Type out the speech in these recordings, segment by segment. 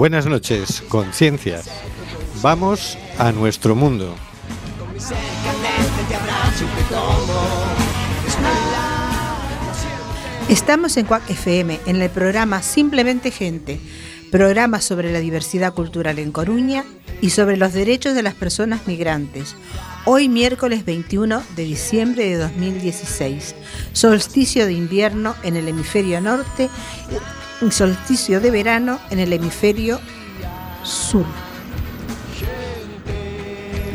Buenas noches, conciencias. Vamos a nuestro mundo. Estamos en Cuac FM, en el programa Simplemente Gente, programa sobre la diversidad cultural en Coruña y sobre los derechos de las personas migrantes. Hoy miércoles 21 de diciembre de 2016, solsticio de invierno en el hemisferio norte y solsticio de verano en el hemisferio sur.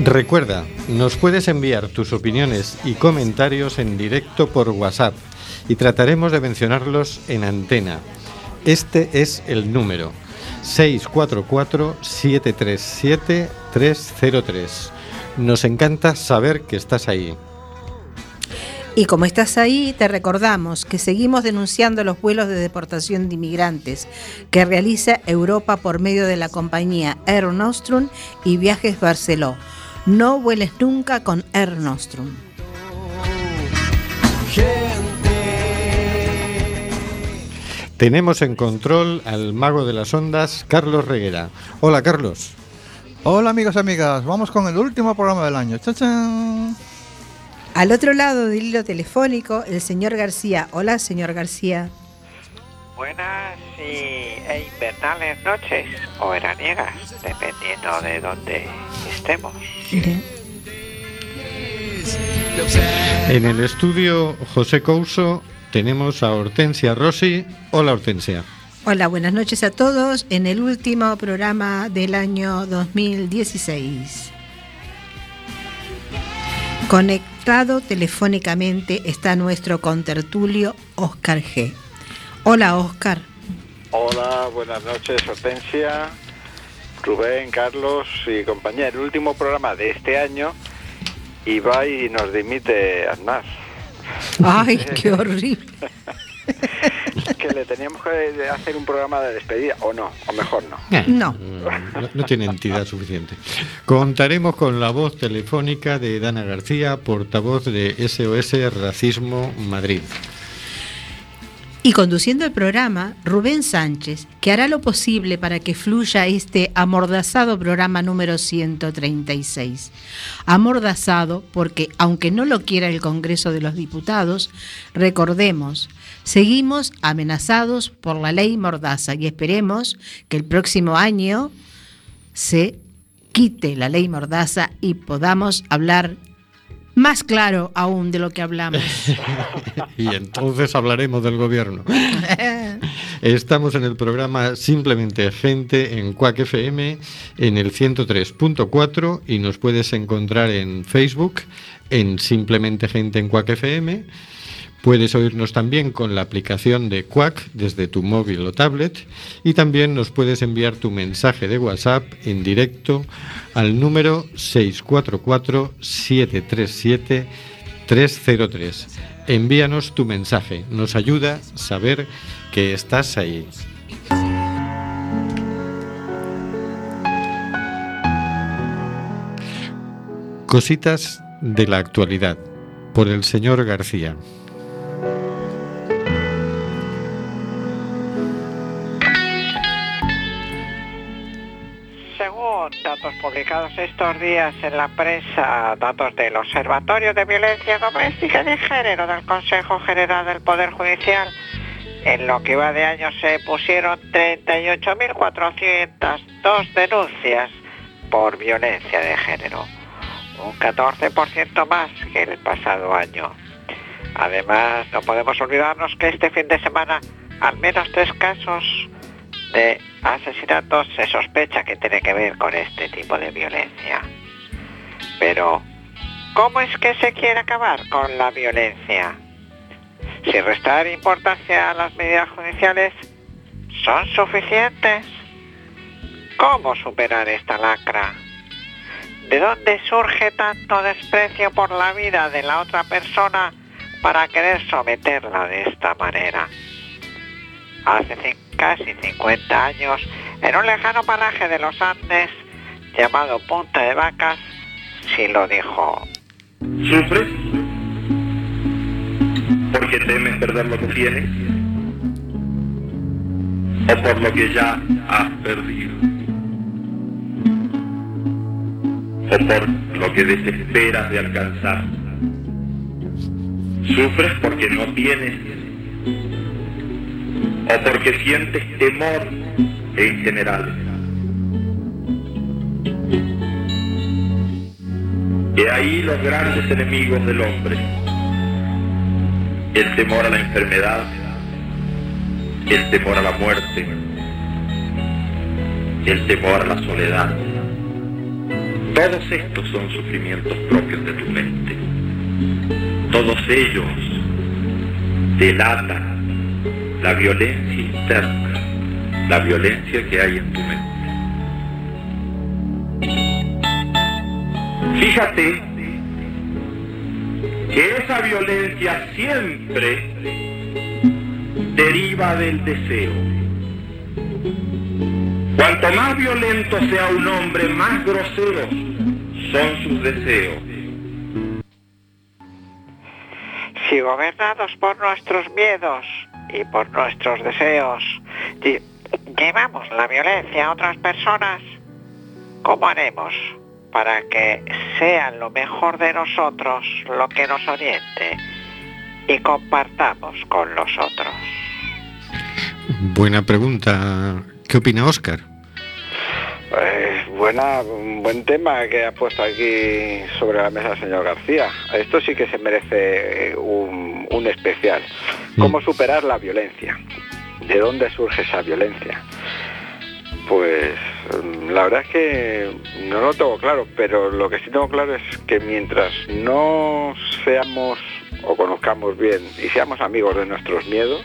Recuerda, nos puedes enviar tus opiniones y comentarios en directo por WhatsApp y trataremos de mencionarlos en antena. Este es el número 644-737-303. Nos encanta saber que estás ahí. Y como estás ahí, te recordamos que seguimos denunciando los vuelos de deportación de inmigrantes que realiza Europa por medio de la compañía Air Nostrum y Viajes Barceló. No vueles nunca con Air Nostrum. Tenemos en control al mago de las ondas, Carlos Reguera. Hola, Carlos. Hola amigos y amigas, vamos con el último programa del año. ¡Chachán! Al otro lado del hilo telefónico, el señor García. Hola, señor García. Buenas y, e invernales noches o veraniegas, dependiendo de dónde estemos. En el estudio José Couso tenemos a Hortensia Rossi. Hola, Hortensia. Hola, buenas noches a todos en el último programa del año 2016. Conectado telefónicamente está nuestro contertulio Oscar G. Hola, Oscar. Hola, buenas noches, Hortensia, Rubén, Carlos y compañía. El último programa de este año y va y nos dimite Aznar. Ay, qué horrible. que le teníamos que hacer un programa de despedida, o no, o mejor no. No. No, no tiene entidad suficiente. Contaremos con la voz telefónica de Dana García, portavoz de SOS Racismo Madrid. Y conduciendo el programa, Rubén Sánchez, que hará lo posible para que fluya este amordazado programa número 136. Amordazado porque, aunque no lo quiera el Congreso de los Diputados, recordemos, seguimos amenazados por la ley Mordaza y esperemos que el próximo año se quite la ley Mordaza y podamos hablar más claro aún de lo que hablamos. y entonces hablaremos del gobierno. Estamos en el programa Simplemente Gente en Quack FM en el 103.4 y nos puedes encontrar en Facebook en Simplemente Gente en Quack FM. Puedes oírnos también con la aplicación de Quack desde tu móvil o tablet y también nos puedes enviar tu mensaje de WhatsApp en directo al número 644-737-303. Envíanos tu mensaje, nos ayuda a saber que estás ahí. Cositas de la actualidad por el señor García. Datos publicados estos días en la prensa, datos del Observatorio de Violencia Doméstica de Género del Consejo General del Poder Judicial, en lo que va de año se pusieron 38.402 denuncias por violencia de género, un 14% más que el pasado año. Además, no podemos olvidarnos que este fin de semana al menos tres casos de asesinatos se sospecha que tiene que ver con este tipo de violencia. Pero, ¿cómo es que se quiere acabar con la violencia? Si restar importancia a las medidas judiciales, ¿son suficientes? ¿Cómo superar esta lacra? ¿De dónde surge tanto desprecio por la vida de la otra persona para querer someterla de esta manera? Hace cin- casi 50 años, en un lejano paraje de los Andes llamado Punta de Vacas, sí lo dijo. ¿Sufres? Porque temes perder lo que tienes. o por lo que ya has perdido, o por lo que desesperas de alcanzar. Sufres porque no tienes, o porque sientes temor en general. Y ahí los grandes enemigos del hombre. El temor a la enfermedad, el temor a la muerte, el temor a la soledad. Todos estos son sufrimientos propios de tu mente. Todos ellos delatan la violencia interna, la violencia que hay en tu mente. Fíjate que esa violencia siempre deriva del deseo. Cuanto más violento sea un hombre, más groseros son sus deseos. Si gobernados por nuestros miedos y por nuestros deseos, lle- llevamos la violencia a otras personas, ¿cómo haremos para que sean lo mejor de nosotros lo que nos oriente y compartamos con los otros? Buena pregunta. ¿Qué opina Oscar? Eh, buena, un buen tema que ha puesto aquí sobre la mesa el señor García. Esto sí que se merece eh, un, un especial. ¿Cómo superar la violencia? ¿De dónde surge esa violencia? Pues mm, la verdad es que no lo tengo claro, pero lo que sí tengo claro es que mientras no seamos o conozcamos bien y seamos amigos de nuestros miedos,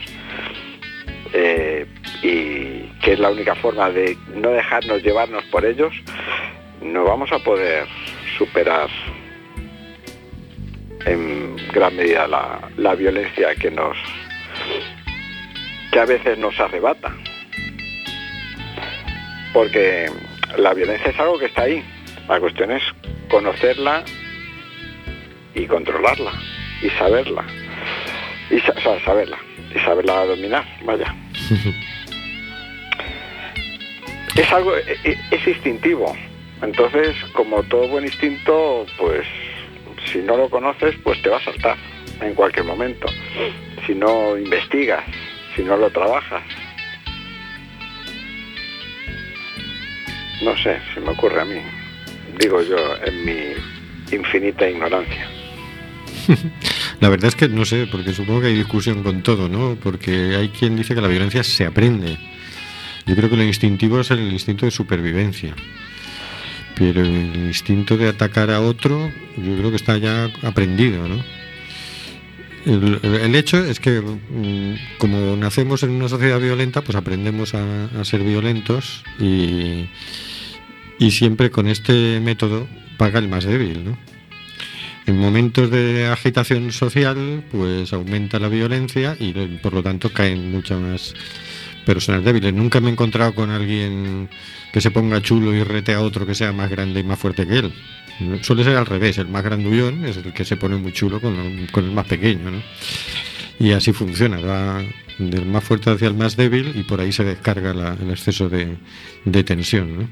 eh, y que es la única forma de no dejarnos llevarnos por ellos, no vamos a poder superar en gran medida la, la violencia que nos que a veces nos arrebata. Porque la violencia es algo que está ahí. La cuestión es conocerla y controlarla y saberla. Y sa- o sea, saberla. Y saberla dominar, vaya. es algo, e- e- es instintivo. Entonces, como todo buen instinto, pues si no lo conoces, pues te va a saltar en cualquier momento. Si no investigas, si no lo trabajas. No sé, se me ocurre a mí. Digo yo, en mi infinita ignorancia. La verdad es que no sé, porque supongo que hay discusión con todo, ¿no? Porque hay quien dice que la violencia se aprende. Yo creo que lo instintivo es el instinto de supervivencia. Pero el instinto de atacar a otro, yo creo que está ya aprendido, ¿no? El, hecho es que mm, como nacemos en una sociedad violenta, pues aprendemos a, ser violentos y, y siempre con este método paga el más débil, ¿no? En momentos de agitación social, pues aumenta la violencia y por lo tanto caen muchas más personas débiles. Nunca me he encontrado con alguien que se ponga chulo y rete a otro que sea más grande y más fuerte que él. Suele ser al revés, el más grandullón es el que se pone muy chulo con, el más pequeño, ¿no? Y así funciona, va del más fuerte hacia el más débil y por ahí se descarga el exceso de, tensión.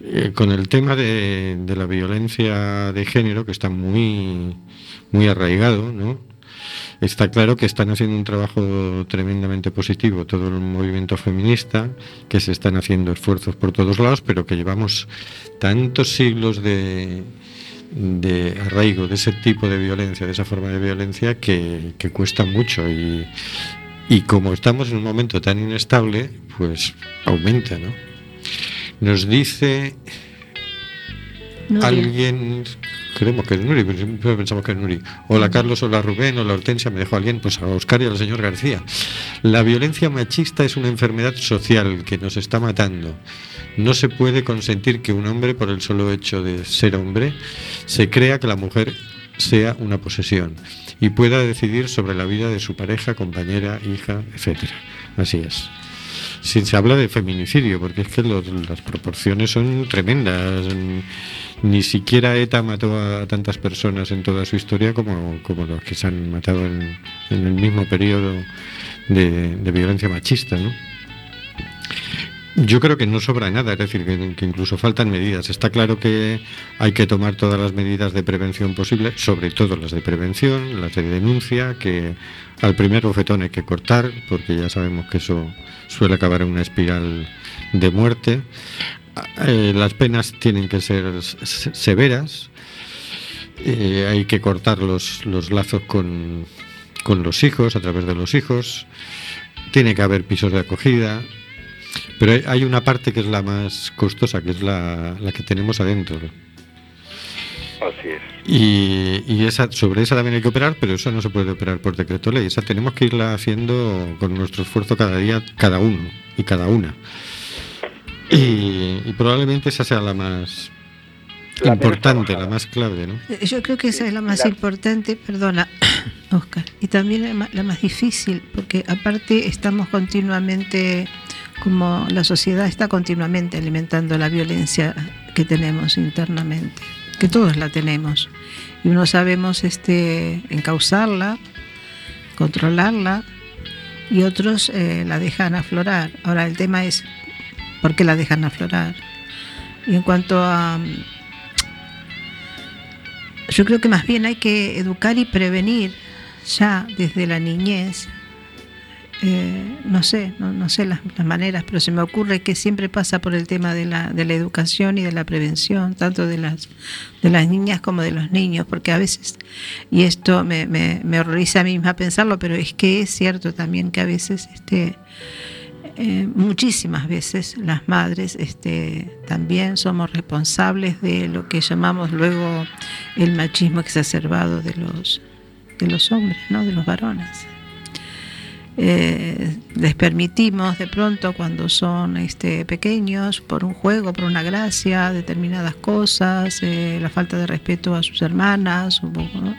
Eh, con el tema de, de la violencia de género, que está muy, muy arraigado, ¿no? Está claro que están haciendo un trabajo tremendamente positivo todo el movimiento feminista, que se están haciendo esfuerzos por todos lados, pero que llevamos tantos siglos de, de arraigo de ese tipo de violencia, de esa forma de violencia, que, que cuesta mucho. Y, y como estamos en un momento tan inestable, pues aumenta, ¿no? Nos dice Nuria. alguien, creemos que es Nuri, siempre pensamos que es Nuri. Hola Carlos, hola Rubén, hola Hortensia, me dejó alguien, pues a Oscar y al señor García. La violencia machista es una enfermedad social que nos está matando. No se puede consentir que un hombre, por el solo hecho de ser hombre, se crea que la mujer sea una posesión y pueda decidir sobre la vida de su pareja, compañera, hija, etcétera. Así es. Si se habla de feminicidio, porque es que los- las proporciones son tremendas. Ni siquiera ETA mató a tantas personas en toda su historia como, como los que se han matado en, el mismo periodo de, violencia machista, ¿no? Yo creo que no sobra nada, es decir, que, que, incluso faltan medidas. Está claro que hay que tomar todas las medidas de prevención posibles, sobre todo las de prevención, las de denuncia, que al primer bofetón hay que cortar, porque ya sabemos que eso suele acabar en una espiral de muerte. Eh, las penas tienen que ser severas, eh, hay que cortar los, los lazos con, con los hijos, a través de los hijos, tiene que haber pisos de acogida, pero hay- una parte que es la más costosa, que es la, la que tenemos adentro. Así es. Y, y esa, sobre esa también hay que operar, pero esa no se puede operar por decreto ley. Esa tenemos que irla haciendo con nuestro esfuerzo cada día, cada uno y cada una. Y, y probablemente esa sea la más La importante, la más clave, ¿no? Eh, Yo creo que esa es la más La- importante, perdona, Oscar, y también la ma- la más difícil, porque aparte estamos continuamente, como la sociedad está continuamente alimentando la violencia que tenemos internamente, que todos la tenemos, y unos sabemos este, encauzarla, controlarla, y otros eh, la dejan aflorar. Ahora el tema es por qué la dejan aflorar. Y en cuanto a mm, yo creo que más bien hay que educar y prevenir ya desde la niñez. Eh, no sé, no, no sé las, las maneras, pero se me ocurre que siempre pasa por el tema de la, de la educación y de la prevención, tanto de las, de las niñas como de los niños, porque a veces, y esto me, me, me horroriza a mí misma pensarlo, pero es que es cierto también que a veces este, eh, muchísimas veces las madres este, también somos responsables de lo que llamamos luego el machismo exacerbado de los, de los hombres, ¿no? de los varones. Eh, les permitimos de pronto cuando son este, pequeños, por un juego, por una gracia, determinadas cosas, eh, la falta de respeto a sus hermanas, un poco, ¿no?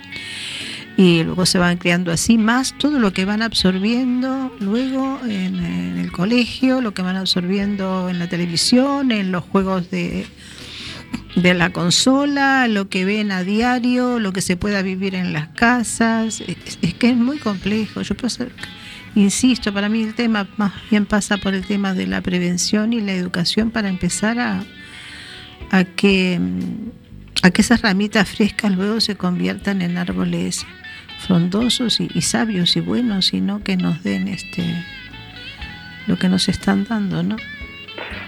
Y luego se van creando así más todo lo que van absorbiendo luego en, el colegio, lo que van absorbiendo en la televisión, en los juegos de, de la consola, lo que ven a diario, lo que se pueda vivir en las casas. Es, que es muy complejo. Yo insisto, para mí el tema más bien pasa por el tema de la prevención y la educación para empezar a, a que a que esas ramitas frescas luego se conviertan en árboles frondosos y, y sabios y buenos y no que nos den este lo que nos están dando, ¿no?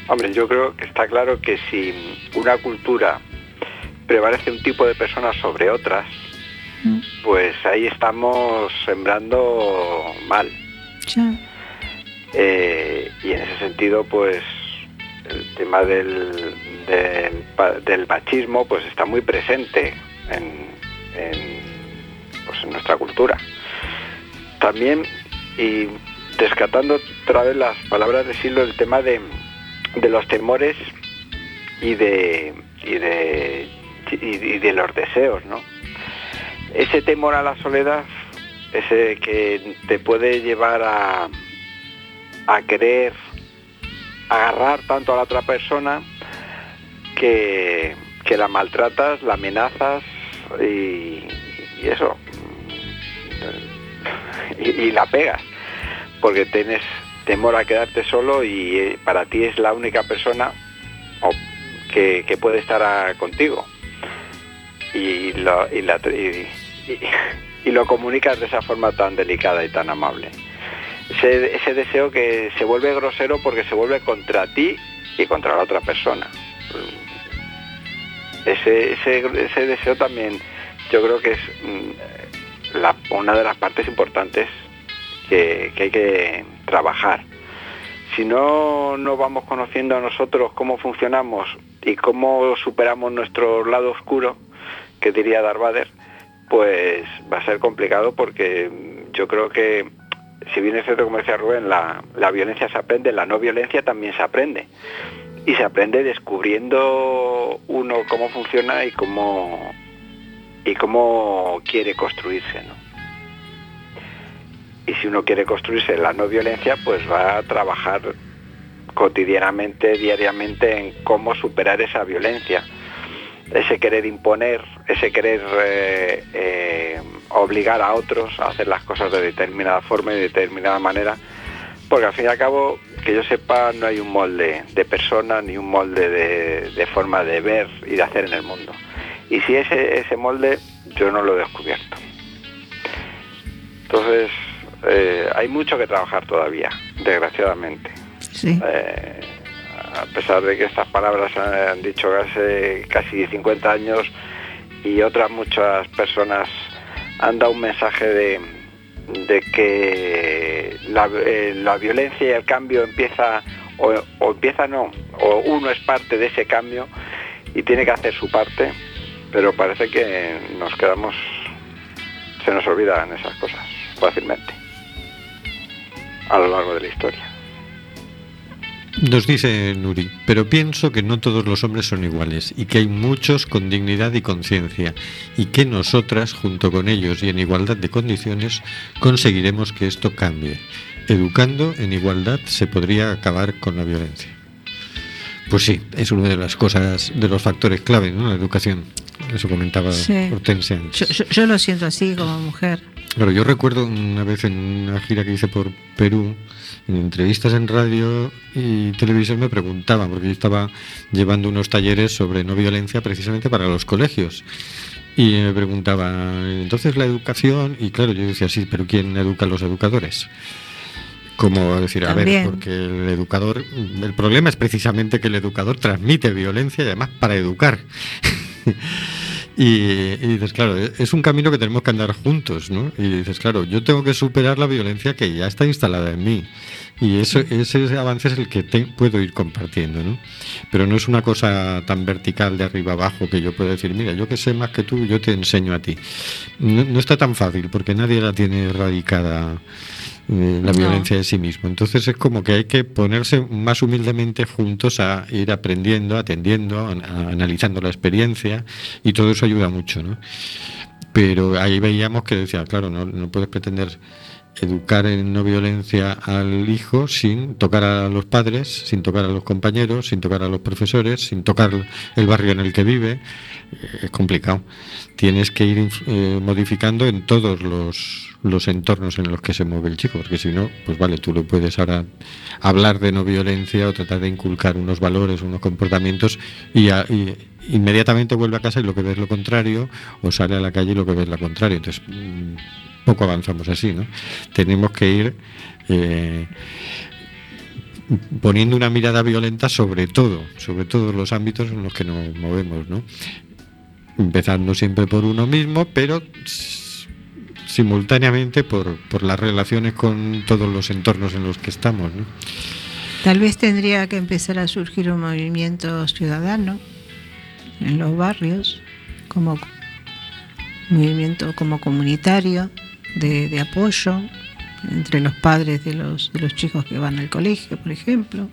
Hombre, yo creo que está claro que si una cultura prevalece un tipo de personas sobre otras, Mm, pues ahí estamos sembrando mal. Eh, y en ese sentido, pues el tema del, del, machismo pues está muy presente en, en, pues, en nuestra cultura. También, y descartando otra vez las palabras de Silvio, el tema de, de los temores y de, y de, y, de los deseos, ¿no? Ese temor a la soledad, ese que te puede llevar a, a querer agarrar tanto a la otra persona que, que la maltratas, la amenazas y eso. Y, la pegas, porque tienes temor a quedarte solo y eh, para ti es la única persona que, puede estar a- contigo. Y lo, comunicas de esa forma tan delicada y tan amable ese, ese deseo que se vuelve grosero porque se vuelve contra ti y contra la otra persona. Ese, ese, ese deseo también yo creo que es mm, una de las partes importantes que, hay que trabajar. Si no, no vamos conociendo a nosotros cómo funcionamos y cómo superamos nuestro lado oscuro, que diría Darvader, pues va a ser complicado porque yo creo que si bien es cierto, como decía Rubén, la, la violencia se aprende, la no violencia también se aprende. Y se aprende descubriendo uno cómo funciona y cómo, y cómo quiere construirse. ¿no? Y si uno quiere construirse la no violencia, pues va a trabajar cotidianamente, diariamente en cómo superar esa violencia. Ese querer imponer, ese querer eh, eh, obligar a otros a hacer las cosas de determinada forma y de determinada manera, porque al fin y al cabo, que yo sepa, no hay un molde de persona ni un molde de, de forma de ver y de hacer en el mundo. Y si ese, ese molde, yo no lo he descubierto. Entonces, eh, hay mucho que trabajar todavía, desgraciadamente. Sí. Eh, a pesar de que estas palabras han, han dicho hace casi 50 años y otras muchas personas han dado un mensaje de, de que la, eh, la violencia y el cambio empieza, o, o empieza no, o uno es parte de ese cambio y tiene que hacer su parte, pero parece que nos quedamos, se nos olvidan esas cosas fácilmente a lo largo de la historia. Nos dice Nuri, pero pienso que no todos los hombres son iguales y que hay muchos con dignidad y conciencia y que nosotras, junto con ellos y en igualdad de condiciones, conseguiremos que esto cambie. Educando en igualdad se podría acabar con la violencia. Pues sí, es una de las cosas, de los factores clave, ¿no? La educación. Eso comentaba Sí. Hortensia antes. Yo, yo- yo lo siento así como mujer. Claro, yo recuerdo una vez en una gira que hice por Perú, en entrevistas en radio y televisión me preguntaban, porque yo estaba llevando unos talleres sobre no violencia precisamente para los colegios. Y me preguntaban, entonces la educación, y claro, yo decía, sí, pero ¿quién educa a los educadores? Como decir, a ver, También. porque el educador, el problema es precisamente que el educador transmite violencia y además para educar. Y, y dices, claro, es un camino que tenemos que andar juntos, ¿no? Y dices, claro, yo tengo que superar la violencia que ya está instalada en mí. Y eso, ese avance es el que te- puedo ir compartiendo, ¿no? Pero no es una cosa tan vertical de arriba abajo que yo puedo decir, mira, yo que sé más que tú, yo te enseño a ti. No, no está tan fácil porque nadie la tiene erradicada eh, la No. violencia de sí mismo. Entonces es como que hay que ponerse más humildemente juntos a ir aprendiendo, atendiendo, a- a- analizando la experiencia y todo eso ayuda mucho, ¿no? Pero ahí veíamos que decía, claro, no, no puedes pretender educar en no violencia al hijo sin tocar a los padres, sin tocar a los compañeros, sin tocar a los profesores, sin tocar el barrio en el que vive. Eh, Es complicado. Tienes que ir eh, modificando en todos los, los entornos en los que se mueve el chico, porque si no, pues vale, tú lo puedes ahora hablar de no violencia o tratar de inculcar unos valores, unos comportamientos y, a- y inmediatamente vuelve a casa y lo que ve es lo contrario, o sale a la calle y lo que ve es lo contrario. Entonces, mm, poco avanzamos así, ¿no? Tenemos que ir eh, poniendo una mirada violenta sobre todo, sobre todos los ámbitos en los que nos movemos, ¿no? Empezando siempre por uno mismo, pero simultáneamente por, por las relaciones con todos los entornos en los que estamos, ¿no? Tal vez tendría que empezar a surgir un movimiento ciudadano en los barrios, como movimiento como comunitario de, apoyo entre los padres de los, de los chicos que van al colegio, por ejemplo.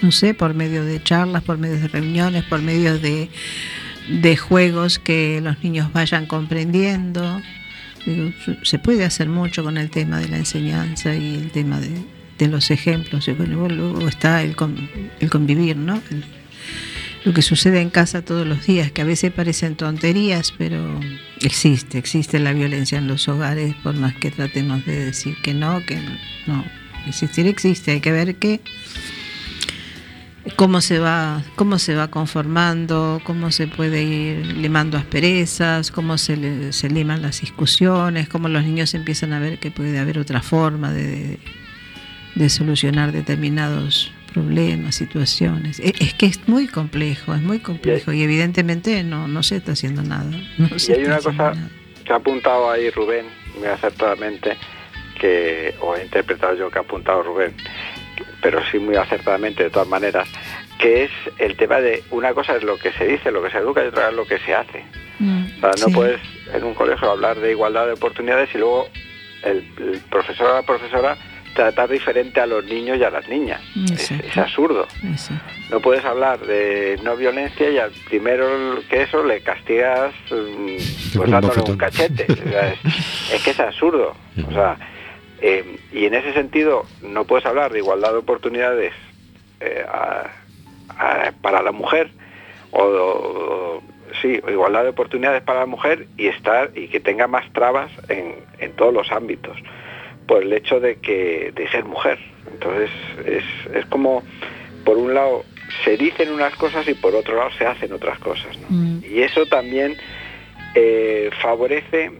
No sé, por medio de charlas, por medio de reuniones, por medio de, de juegos que los niños vayan comprendiendo. Se puede hacer mucho con el tema de la enseñanza y el tema de, de los ejemplos. Y bueno, luego está el, con- el convivir, ¿no? Lo que sucede en casa todos los días, que a veces parecen tonterías, pero existe, existe la violencia en los hogares, por más que tratemos de decir que no, que no. Existir existe, hay que ver qué cómo se va cómo se va conformando cómo se puede ir limando asperezas cómo se, le- se liman las discusiones cómo los niños empiezan a ver que puede haber otra forma de, de solucionar determinados problemas situaciones E- es que es muy complejo es muy complejo y evidentemente no no se está haciendo nada no Y hay una cosa nada. que ha apuntado ahí Rubén, muy acertadamente, que, o he interpretado yo que ha apuntado Rubén, pero sí muy acertadamente de todas maneras, que es el tema de una cosa es lo que se dice, lo que se educa y otra es lo que se hace. Mm, O sea, no sí. puedes en un colegio hablar de igualdad de oportunidades y luego el, el profesor o la profesora tratar diferente a los niños y a las niñas. Es, absurdo. No puedes hablar de no violencia y al primero que eso le castigas mm, pues Un dándole un cachete. O sea, es, es que es absurdo. O sea, eh, y en ese sentido no puedes hablar de igualdad de oportunidades eh, a- a- para la mujer o, o- sí, igualdad de oportunidades para la mujer y estar y que tenga más trabas en, en todos los ámbitos. Por el hecho de que de ser mujer. Entonces es, es como, por un lado, se dicen unas cosas y por otro lado se hacen otras cosas. ¿no? Mm. Y eso también eh, favorece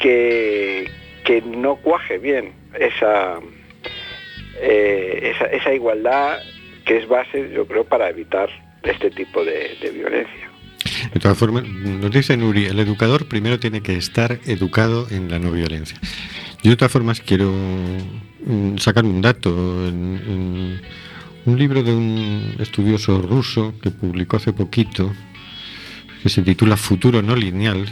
que, que no cuaje bien esa, eh, esa, esa igualdad que es base, yo creo, para evitar este tipo de, de violencia. De todas formas, nos dice Nuri, el educador primero tiene que estar educado en la no violencia. Yo de todas formas quiero mm, sacar un dato. En, un libro de un estudioso ruso que publicó hace poquito, que se titula Futuro no lineal,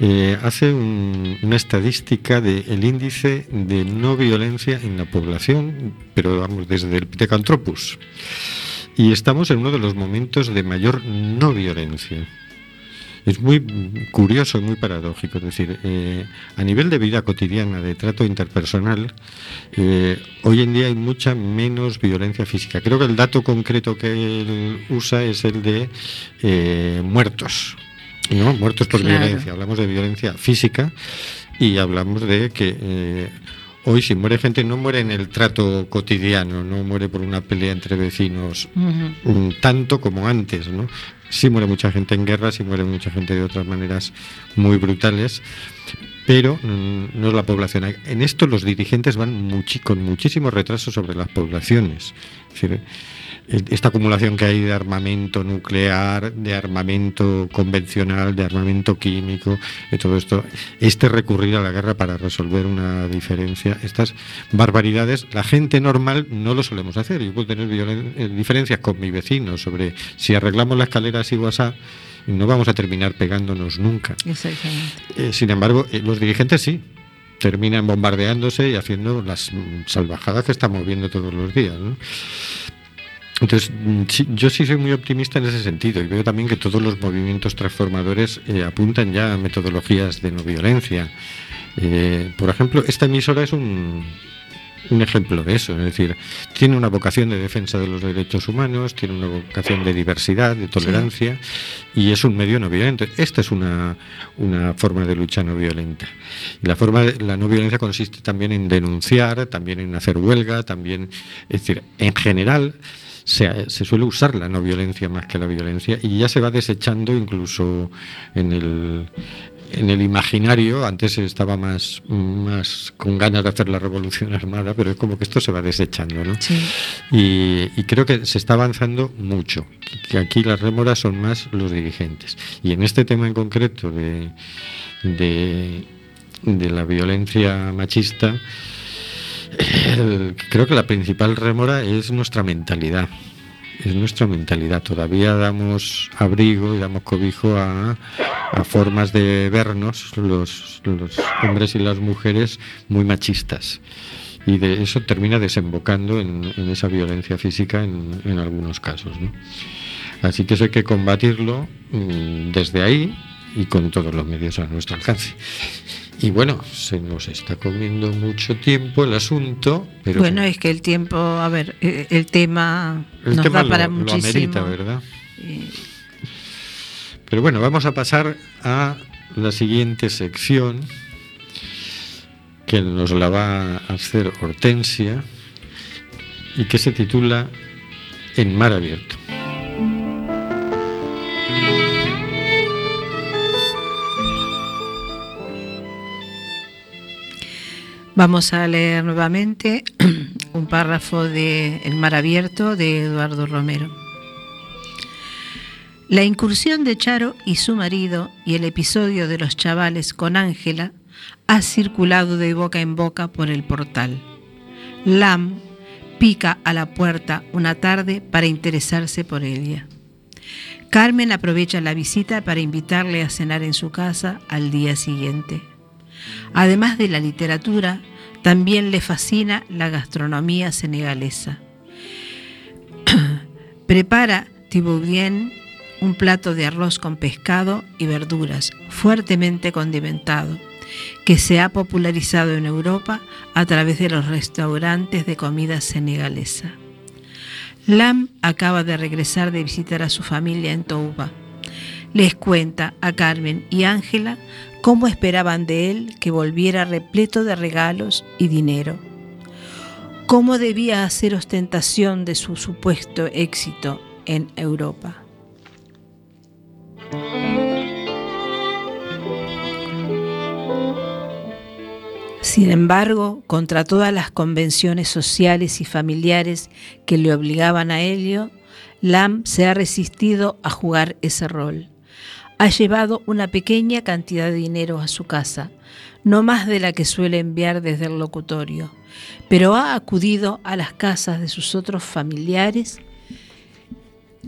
eh, hace un- una estadística del índice de no violencia en la población, pero vamos, desde el Pithecanthropus. Y estamos en uno de los momentos de mayor no violencia. Es muy curioso y muy paradójico. Es decir, eh, a nivel de vida cotidiana, de trato interpersonal, eh, hoy en día hay mucha menos violencia física. Creo que el dato concreto que él usa es el de eh, muertos. ¿no? Muertos por Claro. violencia. Hablamos de violencia física y hablamos de que hoy si muere gente no muere en el trato cotidiano, no muere por una pelea entre vecinos, tanto como antes, ¿no? Sí muere mucha gente en guerra, sí muere mucha gente de otras maneras muy brutales, pero mm, no es la población. En esto los dirigentes van con muchísimo retraso sobre las poblaciones. Esta acumulación que hay de armamento nuclear, de armamento convencional, de armamento químico, de todo esto, este recurrir a la guerra para resolver una diferencia, estas barbaridades, la gente normal no lo solemos hacer. Yo puedo tener eh, diferencias con mi vecino sobre si arreglamos la escalera así o asá, y no vamos a terminar pegándonos nunca. Exactamente. Eh, sin embargo, eh, los dirigentes sí terminan bombardeándose y haciendo las salvajadas que estamos viendo todos los días. ¿no? Entonces, mm, yo sí soy muy optimista en ese sentido y veo también que todos los movimientos transformadores eh, apuntan ya a metodologías de no violencia. Eh, por ejemplo, esta emisora es un, un ejemplo de eso, es decir, tiene una vocación de defensa de los derechos humanos, tiene una vocación de diversidad, de tolerancia y es un medio no violento. Esta es una, una forma de lucha no violenta. La forma de, la no violencia consiste también en denunciar, también en hacer huelga, también, es decir, en general se, se suele usar la no violencia más que la violencia y ya se va desechando incluso en el en el imaginario, antes estaba más, más con ganas de hacer la revolución armada, pero es como que esto se va desechando, ¿no? Sí. Y, y creo que se está avanzando mucho, que aquí las rémoras son más los dirigentes. Y en este tema en concreto de, de, de la violencia machista, creo que la principal rémora es nuestra mentalidad. Es nuestra mentalidad. Todavía damos abrigo y damos cobijo a, formas de vernos, los, hombres y las mujeres, muy machistas. Y de eso termina desembocando en, esa violencia física en, algunos casos. Así que eso hay que combatirlo mm, desde ahí y con todos los medios a nuestro alcance. Y bueno, se nos está comiendo mucho tiempo el asunto, pero bueno, es que el tiempo, a ver, eh, el tema el nos tema da para lo, lo muchísimo. amerita, ¿verdad? Eh, Pero bueno, vamos a pasar a la siguiente sección que nos la va a hacer Hortensia y que se titula En mar abierto. Vamos a leer nuevamente un párrafo de El mar abierto de Eduardo Romero. La incursión de Charo y su marido y el episodio de los chavales con Ángela ha circulado de boca en boca por el portal. Lam pica a la puerta una tarde para interesarse por ella. Carmen aprovecha la visita para invitarle a cenar en su casa al día siguiente. Además de la literatura, también le fascina la gastronomía senegalesa. Prepara Thibaudien un plato de arroz con pescado y verduras fuertemente condimentado, que se ha popularizado en Europa a través de los restaurantes de comida senegalesa. Lam acaba de regresar de visitar a su familia en Touba. Les cuenta a Carmen y Ángela cómo esperaban de él que volviera repleto de regalos y dinero, cómo debía hacer ostentación de su supuesto éxito en Europa. Sin embargo, contra todas las convenciones sociales y familiares que le obligaban a Helio, Lam se ha resistido a jugar ese rol. Ha llevado una pequeña cantidad de dinero a su casa, no más de la que suele enviar desde el locutorio, pero ha acudido a las casas de sus otros familiares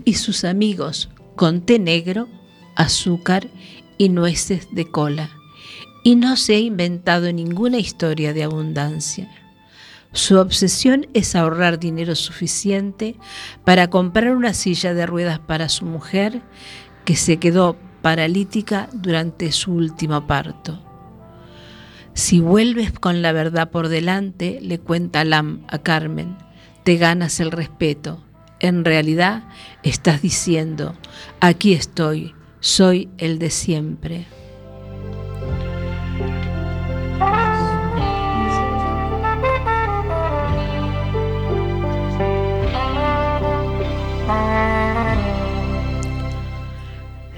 y sus amigos con té negro, azúcar y nueces de cola, y no se ha inventado ninguna historia de abundancia. Su obsesión es ahorrar dinero suficiente para comprar una silla de ruedas para su mujer, que se quedó paralítica durante su último parto. Si vuelves con la verdad por delante, le cuenta Lam a Carmen, te ganas el respeto. En realidad estás diciendo, aquí estoy, soy el de siempre.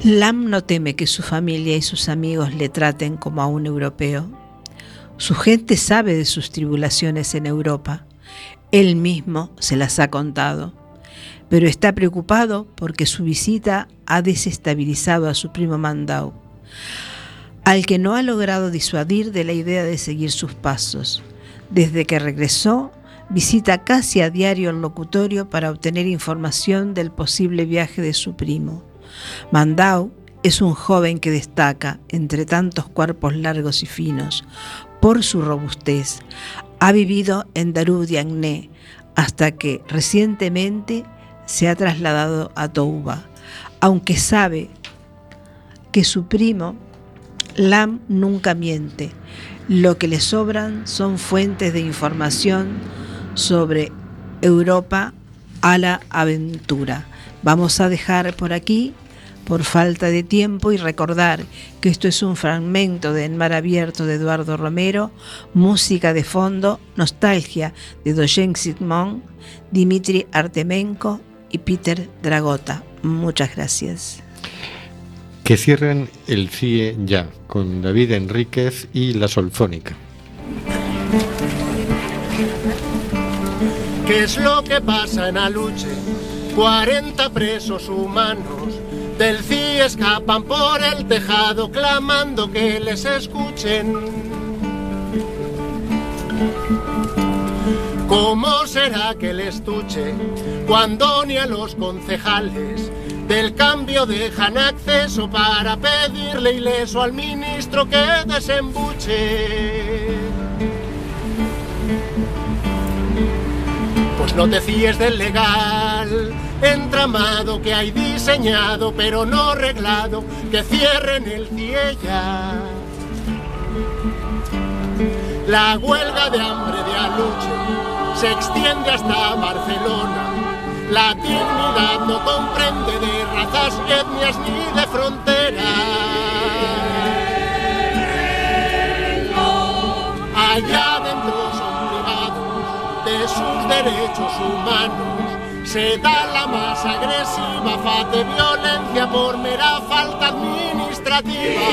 Lam no teme que su familia y sus amigos le traten como a un europeo. Su gente sabe de sus tribulaciones en Europa. Él mismo se las ha contado. Pero está preocupado porque su visita ha desestabilizado a su primo Mandau, al que no ha logrado disuadir de la idea de seguir sus pasos. Desde que regresó, visita casi a diario el locutorio para obtener información del posible viaje de su primo. Mandau es un joven que destaca entre tantos cuerpos largos y finos por su robustez. Ha vivido en Darudiagne hasta que recientemente se ha trasladado a Touba, aunque sabe que su primo Lam nunca miente. Lo que le sobran son fuentes de información sobre Europa a la aventura. Vamos a dejar por aquí por falta de tiempo y recordar que esto es un fragmento de En Mar Abierto de Eduardo Romero, música de fondo, nostalgia de Dojen Sigmund, Dimitri Artemenko y Peter Dragota. Muchas gracias. Que cierren el CIE ya, con David Enríquez y la Solfónica. ¿Qué es lo que pasa en Aluche? 40 presos humanos del CI escapan por el tejado clamando que les escuchen. ¿Cómo será que les estuche cuando ni a los concejales del cambio dejan acceso para pedirle ileso al ministro que desembuche? Pues no te fíes del legal entramado que hay diseñado pero no reglado, que cierren el ciella. La huelga de hambre de Aluche se extiende hasta Barcelona. La dignidad no comprende de razas, etnias ni de fronteras. Allá dentro son privados de sus derechos humanos se da la más agresiva faz de violencia por mera falta administrativa.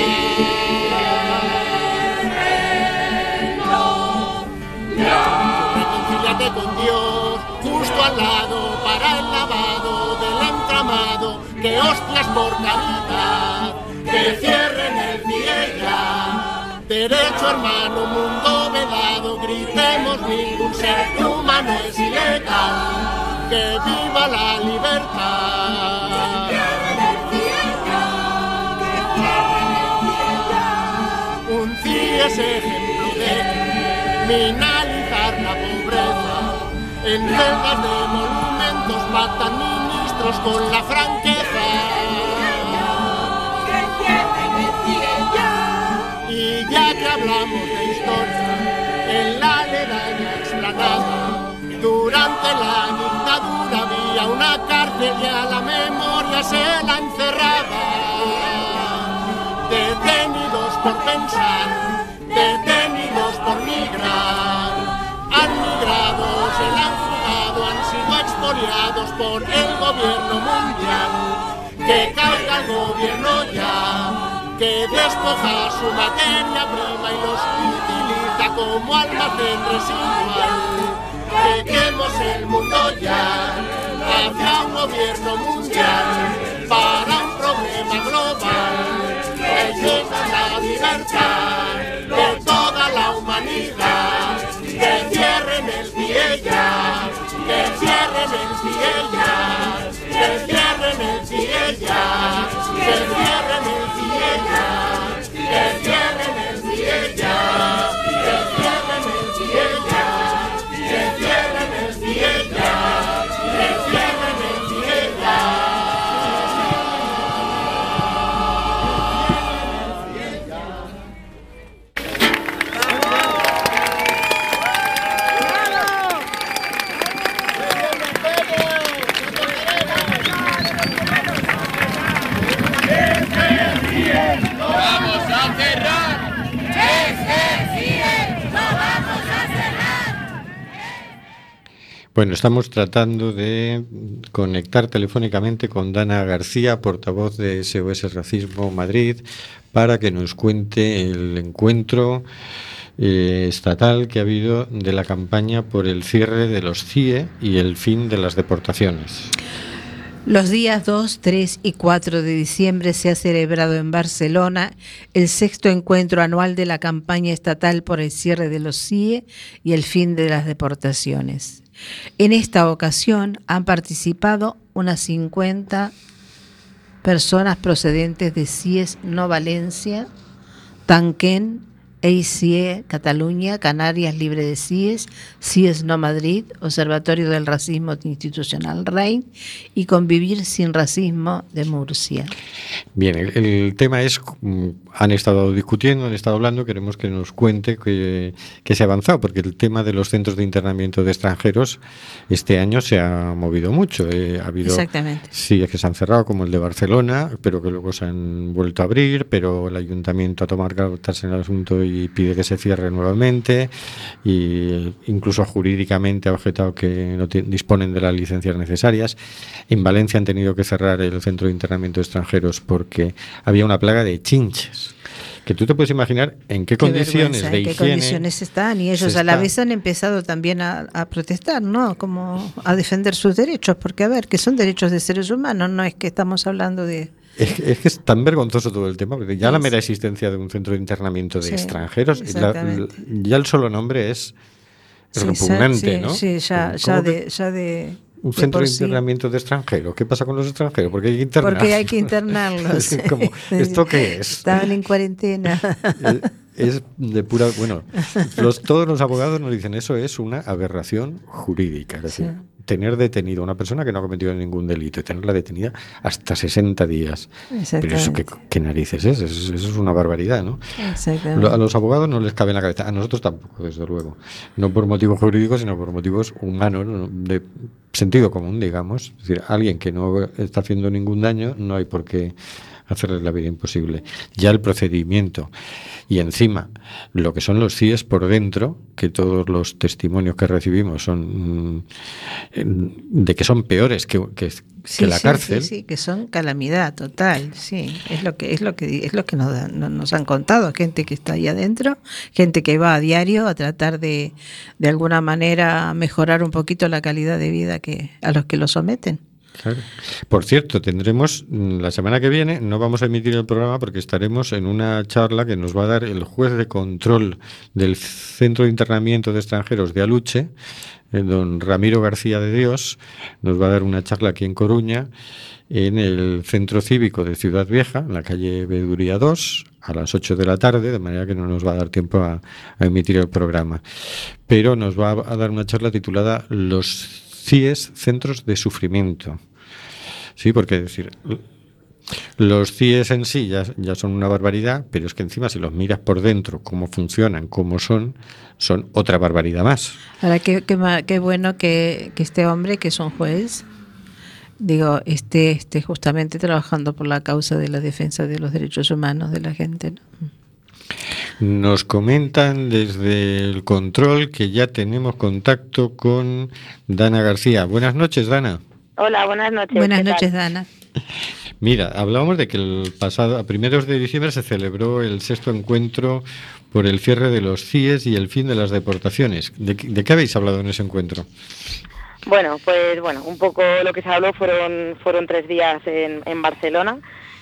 Reconcíliate con Dios, justo al lado, para el lavado del entramado, que hostias por caridad, que cierren el ciega. Derecho hermano, mundo vedado, gritemos ningún ser humano es ilegal que viva la libertad. Un CIE es ejemplo de minalizar la pobreza. En celdas de monumentos matan ministros con la franqueza. Y ya que hablamos de historia, en la aledaña explanada, durante la dictadura había una cárcel y a la memoria se la encerraba. Detenidos por pensar, detenidos por migrar. Han migrado, se la han jugado, han sido expoliados por el gobierno mundial. Que caiga el gobierno ya, que despoja su materia prima y los utiliza como almacén residual. Lleguemos el mundo ya hacia un gobierno mundial para un problema global que lleva la libertad de toda la humanidad. Que cierren el pie ya, que cierren el pie ya, que cierren el pie ya, que cierren el pie ya, que cierren el Bueno, estamos tratando de conectar telefónicamente con Dana García, portavoz de SOS Racismo Madrid, para que nos cuente el encuentro eh, estatal que ha habido de la campaña por el cierre de los CIE y el fin de las deportaciones. Los días 2, 3 y 4 de diciembre se ha celebrado en Barcelona el sexto encuentro anual de la campaña estatal por el cierre de los CIE y el fin de las deportaciones. En esta ocasión han participado unas 50 personas procedentes de CIES No Valencia, Tanquén, EICIE Cataluña, Canarias Libre de CIES, CIES No Madrid, Observatorio del Racismo Institucional REIN y Convivir sin Racismo de Murcia. Bien, el, el tema es, mm, han estado discutiendo, han estado hablando, queremos que nos cuente que, que se ha avanzado, porque el tema de los centros de internamiento de extranjeros este año se ha movido mucho. eh, ha habido Exactamente. Sí, es que se han cerrado, como el de Barcelona, pero que luego se han vuelto a abrir, pero el ayuntamiento ha tomado cartas en el asunto y pide que se cierre nuevamente, y incluso jurídicamente ha objetado que no disponen de las licencias necesarias. En Valencia han tenido que cerrar el centro de internamiento de extranjeros porque había una plaga de chinches. Que tú te puedes imaginar en qué, Qué condiciones de en qué higiene condiciones están y ellos a la está. vez han empezado también a, a protestar, ¿no? Como a defender sus derechos, porque a ver, que son derechos de seres humanos, no es que estamos hablando de... Es que, es que es tan vergonzoso todo el tema, porque ya la mera existencia de un centro de internamiento de Sí, extranjeros, la- ya el solo nombre es Sí, repugnante, ¿no? Sí, ya, ya ¿Cómo que de... Ya de un centro de sí. internamiento de extranjeros. ¿Qué pasa con los extranjeros? Porque hay que internarlos. Porque hay que internarlos. Como, ¿Esto qué es? Estaban en cuarentena. Es de pura bueno los, todos los abogados nos dicen eso es una aberración jurídica es decir. Tener detenido a una persona que no ha cometido ningún delito y tenerla detenida hasta 60 días. Pero eso qué, qué narices es eso, eso es una barbaridad no a los abogados no les cabe en la cabeza a nosotros tampoco desde luego. No por motivos jurídicos sino por motivos humanos ¿no? de sentido común digamos. Es decir alguien que no está haciendo ningún daño no hay por qué hacerle la vida imposible. Ya el procedimiento y encima lo que son los CIES por dentro, que todos los testimonios que recibimos son mm, de que son peores que, que- la sí, cárcel. Sí, sí, que son calamidad total, sí, es lo que es lo que es lo que nos, nos han contado, gente que está ahí adentro, gente que va a diario a tratar de de alguna manera mejorar un poquito la calidad de vida que a los que lo someten. Por cierto, tendremos mm, la semana que viene, no vamos a emitir el programa porque estaremos en una charla que nos va a dar el juez de control del Centro de Internamiento de Extranjeros de Aluche, eh, don Ramiro García de Dios, nos va a dar una charla aquí en Coruña, en el Centro Cívico de Ciudad Vieja, en la calle Beduría 2, a las 8 de la tarde, de manera que no nos va a dar tiempo a, a emitir el programa. Pero nos va a dar una charla titulada Los CIES, Centros de Sufrimiento. Sí, porque es decir, los CIES en sí ya, ya son una barbaridad, pero es que encima si los miras por dentro, cómo funcionan, cómo son, son otra barbaridad más. Ahora qué, qué, qué bueno que, que este hombre, que es un juez, digo, esté, esté justamente trabajando por la causa de la defensa de los derechos humanos de la gente. ¿no? Nos comentan desde el control que ya tenemos contacto con Dana García. Buenas noches, Dana. Hola, buenas noches. Buenas noches, Dana. Mira, hablábamos de que el pasado, a primeros de diciembre se celebró el sexto encuentro por el cierre de los CIES y el fin de las deportaciones. ¿De, qué- de qué habéis hablado en ese encuentro? Bueno, pues bueno, un poco lo que se habló fueron fueron tres días en, en Barcelona.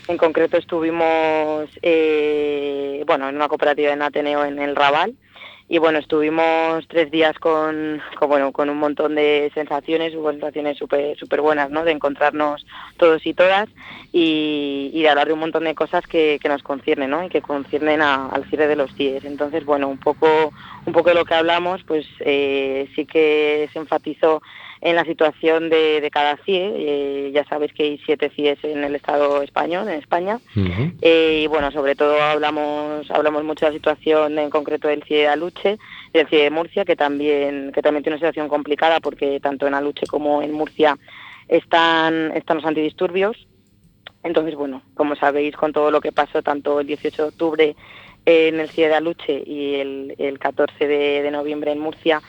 En concreto estuvimos, eh, bueno, en una cooperativa en Ateneo en el Raval. Y bueno, estuvimos tres días con, bueno, con un montón de sensaciones, hubo sensaciones súper súper buenas, ¿no? De encontrarnos todos y todas y, de hablar de un montón de cosas que, que nos conciernen, ¿no? Y que conciernen al cierre de los CIES. Entonces, bueno, un poco, un poco de lo que hablamos, pues eh, sí que se enfatizó en la situación de, de cada CIE. Eh, ya sabéis que hay siete CIEs en el Estado español, en España. Eh, y bueno, sobre todo hablamos hablamos mucho de la situación en concreto del CIE de Aluche y del CIE de Murcia, que también que también tiene una situación complicada porque tanto en Aluche como en Murcia están, están los antidisturbios. Entonces, bueno, como sabéis, con todo lo que pasó tanto el 18 de octubre en el CIE de Aluche y el, el 14 de, de noviembre en Murcia,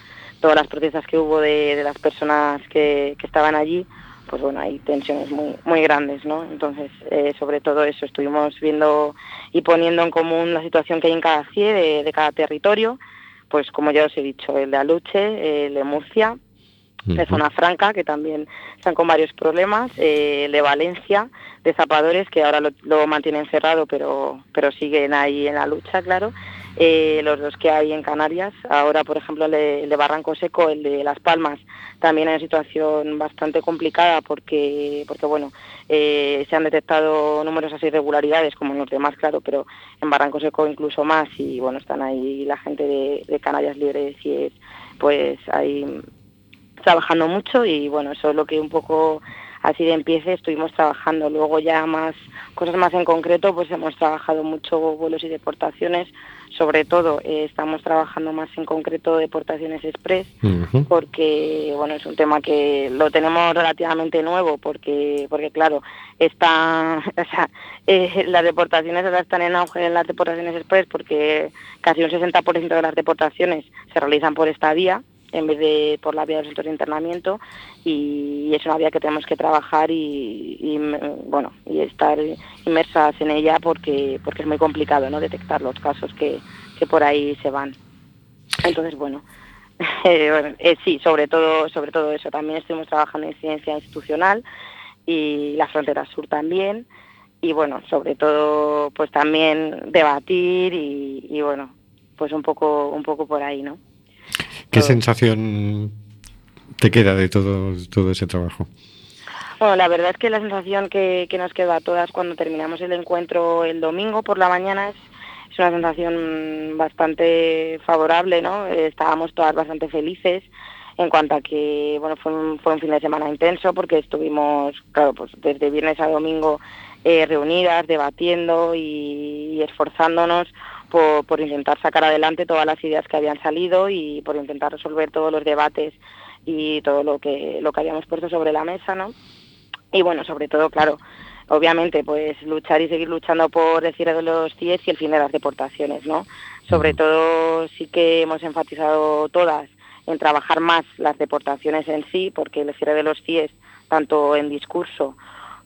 todas las protestas que hubo de, de las personas que, que estaban allí, pues bueno, hay tensiones muy, muy grandes, ¿no? Entonces, eh, sobre todo eso, estuvimos viendo y poniendo en común la situación que hay en cada CIE, de, de cada territorio, pues como ya os he dicho, el de Aluche, el de Murcia, de Zona Franca, que también están con varios problemas, eh, el de Valencia, de Zapadores, que ahora lo, lo mantienen cerrado, pero, pero siguen ahí en la lucha, claro. Eh, los dos que hay en Canarias, ahora por ejemplo el de, Barranco Seco, el de Las Palmas, también hay una situación bastante complicada porque, porque bueno, eh, se han detectado numerosas irregularidades como en los demás, claro, pero en Barranco Seco incluso más y bueno, están ahí la gente de, de Canarias Libres y es pues ahí trabajando mucho y bueno, eso es lo que un poco así de empiece estuvimos trabajando. Luego ya más cosas más en concreto, pues hemos trabajado mucho vuelos y deportaciones. Sobre todo eh, estamos trabajando más en concreto deportaciones express porque bueno es un tema que lo tenemos relativamente nuevo porque porque claro está o sea, eh, las deportaciones ahora están en auge en las deportaciones express porque casi un 60% de las deportaciones se realizan por esta vía en vez de por la vía del centro de internamiento y es una vía que tenemos que trabajar y, bueno y estar inmersas en ella porque porque es muy complicado no detectar los casos que, que por ahí se van entonces bueno eh, eh, sí, sobre todo, sobre todo eso. También estuvimos trabajando en ciencia institucional y la frontera sur también. Y bueno, sobre todo, pues también debatir y, y bueno, pues un poco, un poco por ahí, ¿no? ¿Qué sensación te queda de todo, todo ese trabajo? Bueno, la verdad es que la sensación que, que nos quedó a todas cuando terminamos el encuentro el domingo por la mañana es, es una sensación bastante favorable, ¿no? Eh, Estábamos todas bastante felices en cuanto a que, bueno, fue un, fue un fin de semana intenso porque estuvimos, claro, pues desde viernes a domingo eh, reunidas, debatiendo y, y esforzándonos por, por intentar sacar adelante todas las ideas que habían salido y por intentar resolver todos los debates y todo lo que, lo que habíamos puesto sobre la mesa, ¿no? Y bueno, sobre todo, claro, obviamente, pues luchar y seguir luchando por el cierre de los CIES y el fin de las deportaciones, ¿no? Sobre todo sí que hemos enfatizado todas en trabajar más las deportaciones en sí, porque el cierre de los CIES, tanto en discurso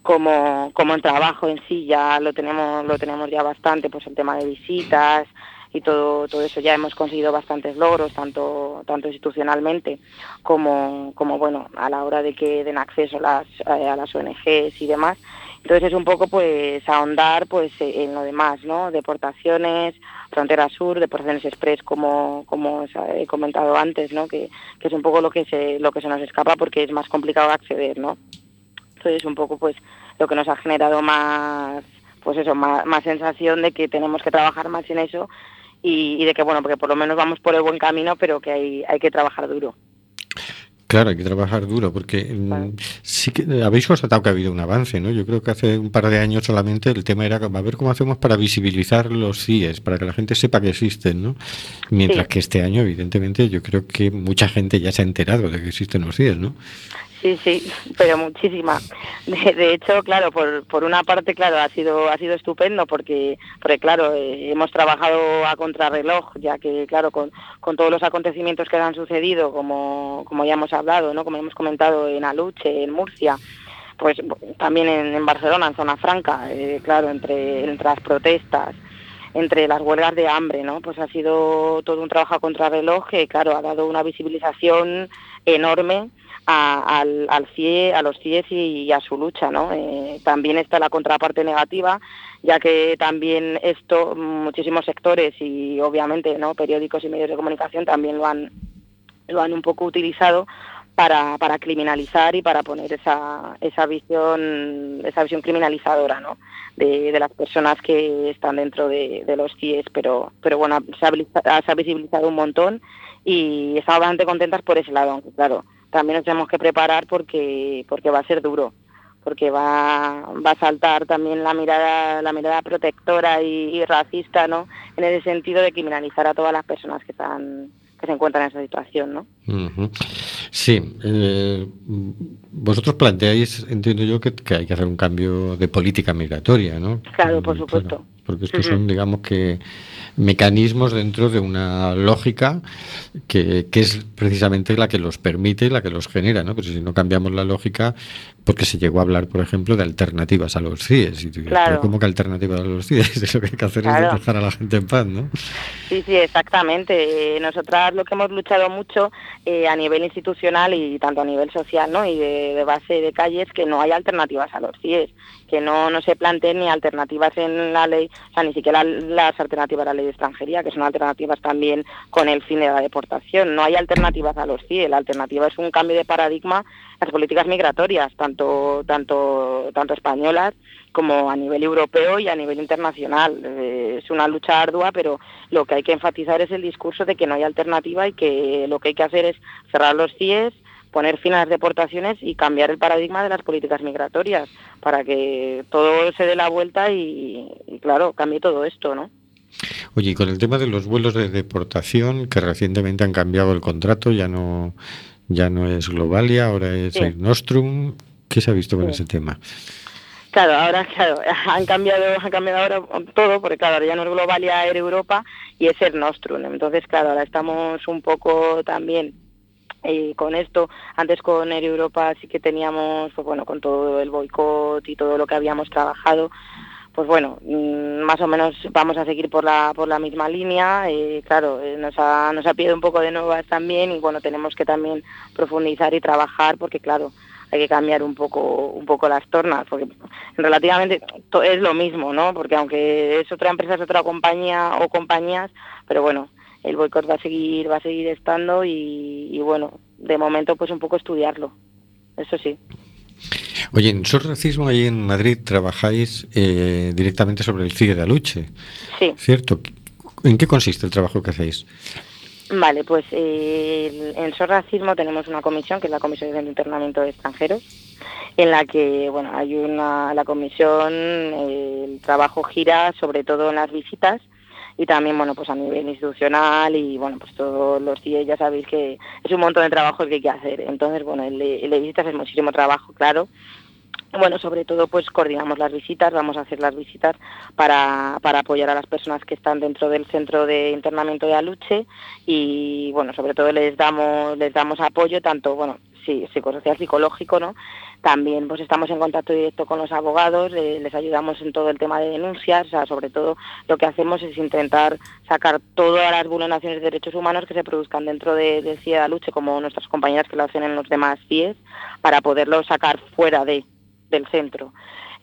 como, como en trabajo en sí, ya lo tenemos, lo tenemos ya bastante, pues el tema de visitas y todo, todo eso ya hemos conseguido bastantes logros, tanto, tanto institucionalmente como, como bueno, a la hora de que den acceso las, eh, a las ONGs y demás. Entonces es un poco pues ahondar pues en lo demás, ¿no? Deportaciones, frontera sur, deportaciones express como, como os he comentado antes, ¿no? Que, que es un poco lo que se, lo que se nos escapa porque es más complicado acceder, ¿no? Entonces un poco pues lo que nos ha generado más pues eso, más, más sensación de que tenemos que trabajar más en eso y, y de que bueno, porque por lo menos vamos por el buen camino, pero que hay, hay que trabajar duro. Claro, hay que trabajar duro porque mm, sí que eh, habéis constatado que ha habido un avance, ¿no? Yo creo que hace un par de años solamente el tema era a ver cómo hacemos para visibilizar los CIES, para que la gente sepa que existen, ¿no? Mientras Sí. que este año, evidentemente, yo creo que mucha gente ya se ha enterado de que existen los CIES, ¿no? Sí, sí, pero muchísima. De, hecho, claro, por, por, una parte, claro, ha sido ha sido estupendo porque, porque claro, eh, hemos trabajado a contrarreloj, ya que, claro, con, con, todos los acontecimientos que han sucedido, como, como ya hemos hablado, ¿no? como hemos comentado en Aluche, en Murcia, pues también en, en Barcelona, en Zona Franca, eh, claro, entre, entre las protestas, entre las huelgas de hambre, ¿no? Pues ha sido todo un trabajo a contrarreloj que, claro, ha dado una visibilización enorme a, al, CIE, los CIES y, a su lucha. ¿no? Eh, también está la contraparte negativa, ya que también esto, muchísimos sectores y obviamente periódicos y medios de comunicación también lo han, lo han un poco utilizado para, para criminalizar y para poner esa, esa visión esa visión criminalizadora ¿no? de, de las personas que están dentro de, los CIES pero pero bueno se ha, se ha visibilizado un montón y estamos bastante contentas por ese lado aunque claro también nos tenemos que preparar porque, porque va a ser duro, porque va, va a saltar también la mirada, la mirada protectora y, y racista, ¿no? En el sentido de criminalizar a todas las personas que están que se encuentran en esa situación, ¿no? Uh -huh. Sí, eh, vosotros planteáis, entiendo yo, que, que, hay que hacer un cambio de política migratoria, ¿no? Claro, por supuesto. Claro, porque estos uh -huh. son, digamos que, mecanismos dentro de una lógica que, que, es precisamente la que los permite y la que los genera, ¿no? Pero si no cambiamos la lógica, porque se llegó a hablar, por ejemplo, de alternativas a los CIES. Y claro. ¿Cómo que alternativas a los CIES? Lo que hay que hacer claro. es dejar a la gente en paz, ¿no? Sí, sí, exactamente. Eh, nosotras lo que hemos luchado mucho eh, a nivel institucional y tanto a nivel social, ¿no? Y de, de base de calles, que no hay alternativas a los CIES que no, no se planteen ni alternativas en la ley, o sea, ni siquiera las alternativas a la ley de extranjería, que son alternativas también con el fin de la deportación. No hay alternativas a los CIE, la alternativa es un cambio de paradigma las políticas migratorias, tanto, tanto, tanto españolas como a nivel europeo y a nivel internacional. Eh, es una lucha ardua, pero lo que hay que enfatizar es el discurso de que no hay alternativa y que lo que hay que hacer es cerrar los CIES, poner fin a las deportaciones y cambiar el paradigma de las políticas migratorias para que todo se dé la vuelta y, y claro, cambie todo esto, ¿no? Oye, y con el tema de los vuelos de deportación, que recientemente han cambiado el contrato, ya no, ya no es Globalia, ahora es sí. Nostrum, ¿qué se ha visto con sí. ese tema? Claro, ahora claro, han cambiado, han cambiado ahora todo, porque claro, ahora ya no es Globalia Air Europa y es el Nostrum. Entonces, claro, ahora estamos un poco también eh, con esto, antes con Air Europa sí que teníamos, pues bueno, con todo el boicot y todo lo que habíamos trabajado, pues bueno, mmm, más o menos vamos a seguir por la por la misma línea. Claro, eh, nos ha nos ha pedido un poco de nuevas también y bueno, tenemos que también profundizar y trabajar porque claro, hay que cambiar un poco un poco las tornas porque relativamente es lo mismo, ¿no? Porque aunque es otra empresa, es otra compañía o compañías, pero bueno, el boicot va a seguir va a seguir estando y bueno, de momento pues un poco estudiarlo. Eso sí. Oye, en SOS Racismo, ahí en Madrid, trabajáis eh, directamente sobre el CIE de Aluche. Sí. ¿Cierto? ¿En qué consiste el trabajo que hacéis? Vale, pues eh, en SOS Racismo tenemos una comisión, que es la Comisión de Internamiento de Extranjeros, en la que, bueno, hay una, la comisión, eh, el trabajo gira sobre todo en las visitas, y también bueno pues a nivel institucional y bueno pues todos los días ya sabéis que es un montón de trabajo que hay que hacer. Entonces bueno el de, el de visitas es muchísimo trabajo claro. Bueno, sobre todo pues coordinamos las visitas, vamos a hacer las visitas para, para apoyar a las personas que están dentro del centro de internamiento de Aluche y bueno, sobre todo les damos les damos apoyo tanto, bueno, sí, psicosocial, psicológico, ¿no? También pues estamos en contacto directo con los abogados, eh, les ayudamos en todo el tema de denuncias, o sea, sobre todo lo que hacemos es intentar sacar todas las vulneraciones de derechos humanos que se produzcan dentro de, de CIE de Aluche, como nuestras compañeras que lo hacen en los demás CIEs, para poderlo sacar fuera de del centro.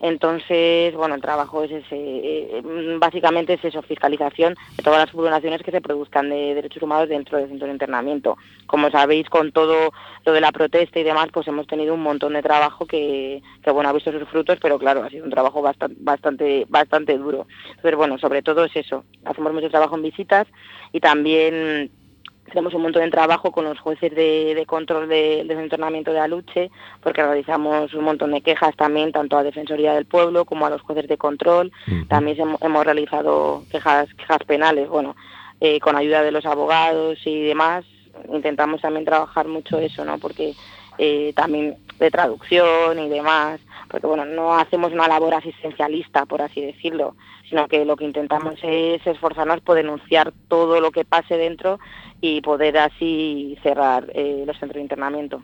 Entonces, bueno, el trabajo es ese, eh, básicamente es eso, fiscalización de todas las vulneraciones que se produzcan de derechos humanos dentro del centro de internamiento. Como sabéis, con todo lo de la protesta y demás, pues hemos tenido un montón de trabajo que, que bueno, ha visto sus frutos, pero claro, ha sido un trabajo bastante, bastante, bastante duro. Entonces, bueno, sobre todo es eso, hacemos mucho trabajo en visitas y también tenemos un montón de trabajo con los jueces de, de control de, de internamiento de Aluche, porque realizamos un montón de quejas también, tanto a Defensoría del Pueblo como a los jueces de control. También hemos, hemos realizado quejas, quejas penales, bueno, eh, con ayuda de los abogados y demás. Intentamos también trabajar mucho eso, ¿no? Porque eh, también de traducción y demás, porque bueno, no hacemos una labor asistencialista, por así decirlo, sino que lo que intentamos es esforzarnos por denunciar todo lo que pase dentro y poder así cerrar eh, los centros de internamiento.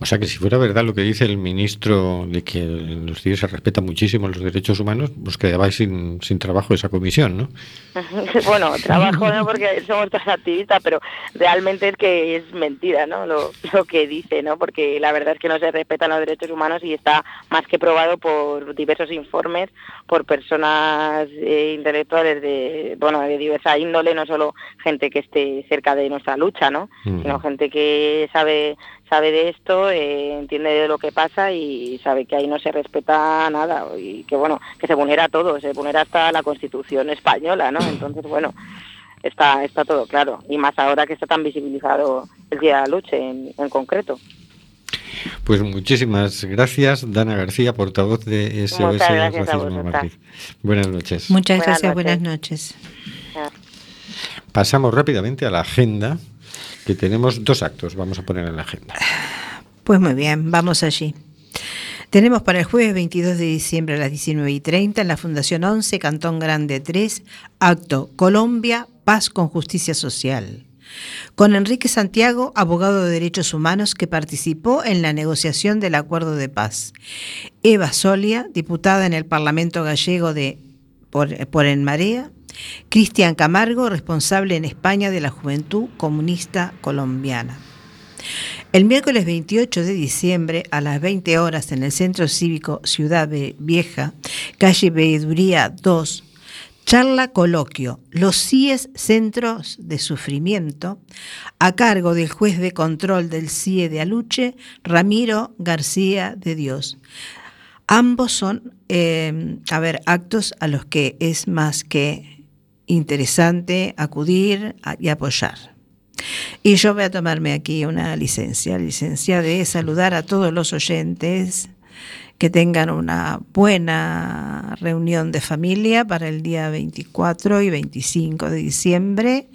O sea que si fuera verdad lo que dice el ministro de que en los CIE se respetan muchísimo los derechos humanos, pues quedabais sin, sin trabajo esa comisión, ¿no? bueno, trabajo no porque somos todos activistas, pero realmente es que es mentira, ¿no? Lo, lo, que dice, ¿no? Porque la verdad es que no se respetan los derechos humanos y está más que probado por diversos informes, por personas eh, intelectuales de, bueno, de diversa índole, no solo gente que esté cerca de nuestra lucha, ¿no? Mm. Sino gente que sabe sabe de esto, eh, entiende de lo que pasa y sabe que ahí no se respeta nada y que bueno, que se vulnera todo, se vulnera hasta la Constitución española, ¿no? Entonces, bueno, está, está todo claro y más ahora que está tan visibilizado el Día de la Lucha en, concreto. Pues muchísimas gracias, Dana García, portavoz de SOS Racismo Madrid. Buenas noches. Muchas gracias, buenas noches. Pasamos rápidamente a la agenda que tenemos dos actos, vamos a poner en la agenda. Pues muy bien, vamos allí. Tenemos para el jueves 22 de diciembre a las 19 y 30 en la Fundación 11, Cantón Grande 3, acto Colombia, Paz con Justicia Social. Con Enrique Santiago, abogado de derechos humanos que participó en la negociación del acuerdo de paz. Eva Solia, diputada en el Parlamento gallego de por, por En Marea, Cristian Camargo, responsable en España de la Juventud Comunista Colombiana. El miércoles 28 de diciembre a las 20 horas en el Centro Cívico Ciudad Vieja, calle Veeduría 2, charla coloquio Los CIES Centros de Sufrimiento, a cargo del juez de control del CIE de Aluche, Ramiro García de Dios. Ambos son, eh, a ver, actos a los que es más que interesante acudir y apoyar. Y yo voy a tomarme aquí una licencia, licencia de saludar a todos los oyentes, que tengan una buena reunión de familia para el día 24 y 25 de diciembre,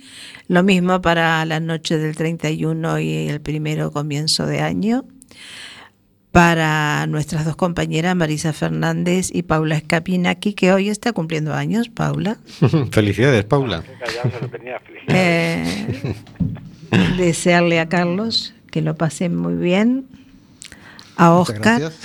lo mismo para la noche del 31 y el primero comienzo de año para nuestras dos compañeras Marisa Fernández y Paula Escapinaki, que hoy está cumpliendo años, Paula. Felicidades, Paula. Eh, desearle a Carlos que lo pase muy bien, a Oscar. Muchas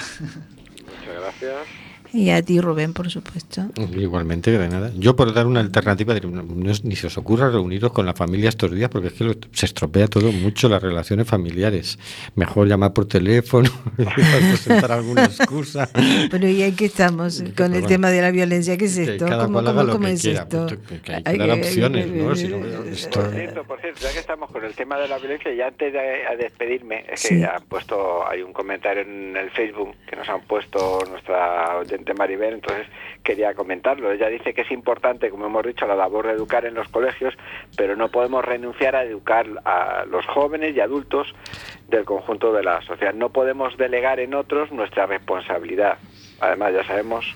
gracias. Y a ti, Rubén, por supuesto. Igualmente, de nada. Yo por dar una alternativa, ni se os ocurra reuniros con la familia estos días, porque es que se estropea todo mucho las relaciones familiares. Mejor llamar por teléfono, presentar alguna excusa. Pero ¿y aquí estamos con el tema de la violencia? ¿Qué es esto? ¿Cómo, cómo, es esto? Pues, que hay que dar opciones, ¿no? Si no esto... Por cierto, por cierto, ya que estamos con el tema de la violencia, y antes de despedirme, es que han puesto, hay un comentario en el Facebook que nos han puesto nuestra Maribel, entonces quería comentarlo. Ella dice que es importante, como hemos dicho, la labor de educar en los colegios, pero no podemos renunciar a educar a los jóvenes y adultos del conjunto de la sociedad. No podemos delegar en otros nuestra responsabilidad. Además, ya sabemos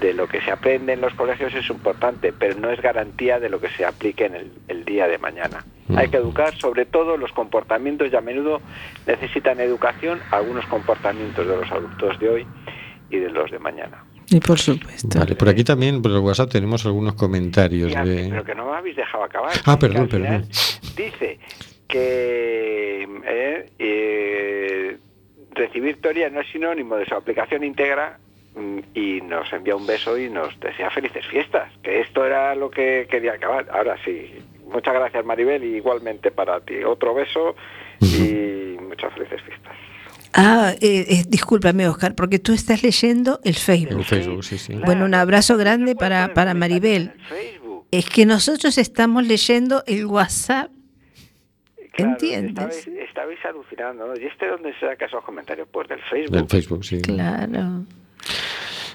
de lo que se aprende en los colegios es importante, pero no es garantía de lo que se aplique en el, el día de mañana. Hay que educar sobre todo los comportamientos y a menudo necesitan educación algunos comportamientos de los adultos de hoy y de los de mañana. Y por supuesto. Vale, por aquí también, por el WhatsApp, tenemos algunos comentarios. de... Pero que no me habéis dejado acabar. Ah, perdón, perdón. Dice que eh, eh, recibir teoría no es sinónimo de su aplicación íntegra mm, y nos envía un beso y nos desea felices fiestas, que esto era lo que quería acabar. Ahora sí, muchas gracias Maribel y igualmente para ti. Otro beso y muchas felices fiestas. Ah, eh, eh, discúlpame, Oscar, porque tú estás leyendo el Facebook. El Facebook, sí, sí. Bueno, un abrazo grande para, para Maribel. Es que nosotros estamos leyendo el WhatsApp. ¿Entiendes? Estabais, alucinando, ¿no? ¿Y este dónde se saca esos comentarios? Pues del Facebook. Del Facebook, sí. Claro.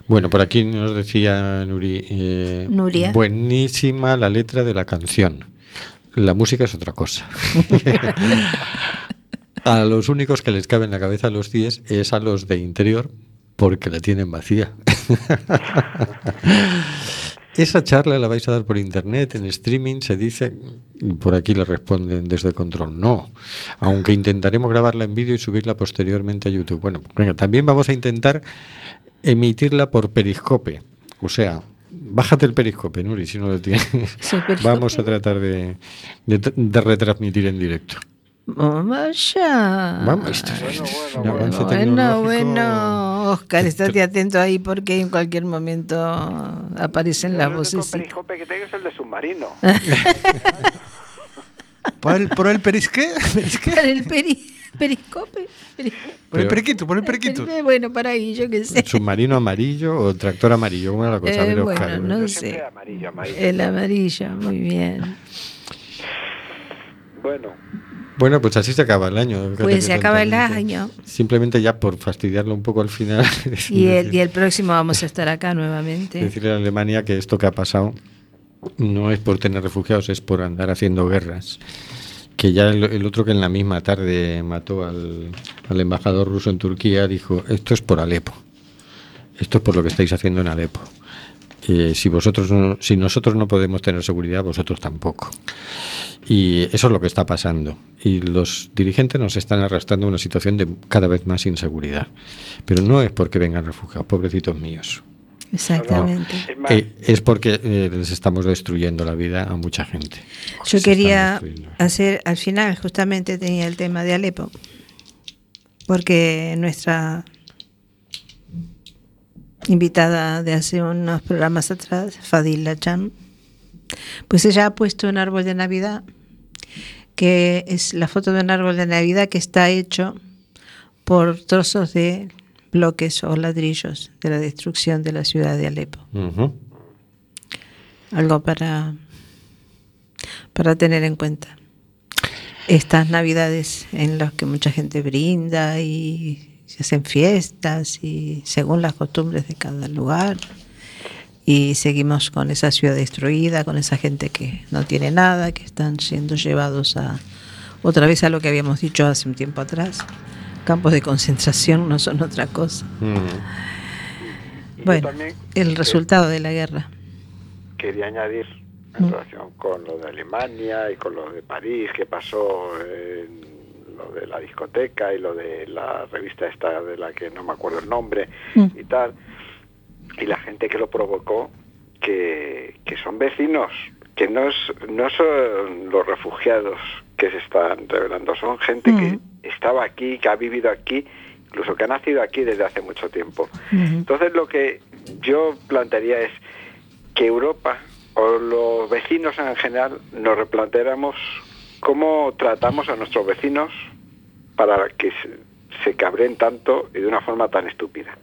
Bueno, por aquí nos decía Nuri, eh, Nuria. Buenísima la letra de la canción. La música es otra cosa. A los únicos que les cabe en la cabeza a los 10 es a los de interior, porque la tienen vacía. Esa charla la vais a dar por internet, en streaming, se dice, y por aquí le responden desde control, no. Aunque intentaremos grabarla en vídeo y subirla posteriormente a YouTube. Bueno, venga, también vamos a intentar emitirla por periscope. O sea, bájate el periscope, Nuri, si no lo tienes. Sí. Vamos a tratar de, de- de retransmitir en directo. Vamos ya. Vamos, Bueno, bueno, Bueno, bueno, Oscar, estate atento ahí porque en cualquier momento aparecen las El único voces. periscope que tengo es el de submarino. ¿Por el, por el el peri- periscope. peri- Por el periquito, por el periquito. Eh, Bueno, para ahí, yo qué sé. ¿Submarino amarillo o tractor amarillo? ¿Cómo era la cosa? Eh, bueno, Oscar, no sé. siempre amarillo, amarillo. El amarillo, muy bien. Bueno, Bueno, pues así se acaba el año. Pues se acaba el año. Simplemente ya por fastidiarlo un poco al final. Y el, decir- y el próximo vamos a estar acá nuevamente. Decirle a Alemania que esto que ha pasado no es por tener refugiados, es por andar haciendo guerras. Que ya el, el otro que en la misma tarde mató al, al embajador ruso en Turquía dijo, esto es por Alepo. Esto es por lo que estáis haciendo en Alepo. Eh, si vosotros no- si nosotros no podemos tener seguridad, vosotros tampoco. Y eso es lo que está pasando. Y los dirigentes nos están arrastrando a una situación de cada vez más inseguridad. Pero no es porque vengan refugiados, pobrecitos míos. Exactamente. Eh, es porque eh, les estamos destruyendo la vida a mucha gente. Yo Se quería hacer, al final justamente tenía el tema de Alepo, porque nuestra invitada de hace unos programas atrás, Fadila Chan, pues ella ha puesto un árbol de Navidad, que es la foto de un árbol de Navidad que está hecho por trozos de bloques o ladrillos de la destrucción de la ciudad de Alepo. Algo para, para tener en cuenta. Estas navidades en las que mucha gente brinda y se hacen fiestas y según las costumbres de cada lugar. Y seguimos con esa ciudad destruida, con esa gente que no tiene nada, que están siendo llevados a otra vez a lo que habíamos dicho hace un tiempo atrás. Campos de concentración no son otra cosa. Mm. Bueno, también el resultado de la guerra. quería añadir en Mm. relación con lo de Alemania y con lo de París, que pasó en lo de la discoteca y lo de la revista esta de la que no me acuerdo el nombre Mm. y tal, y la gente que lo provocó, que, que son vecinos, que no, es, no son los refugiados que se están revelando, son gente Mm. que estaba aquí, que ha vivido aquí, incluso que ha nacido aquí desde hace mucho tiempo. Entonces lo que yo plantearía es que Europa o los vecinos en general nos replanteáramos cómo tratamos a nuestros vecinos para que se, cabren tanto y de una forma tan estúpida.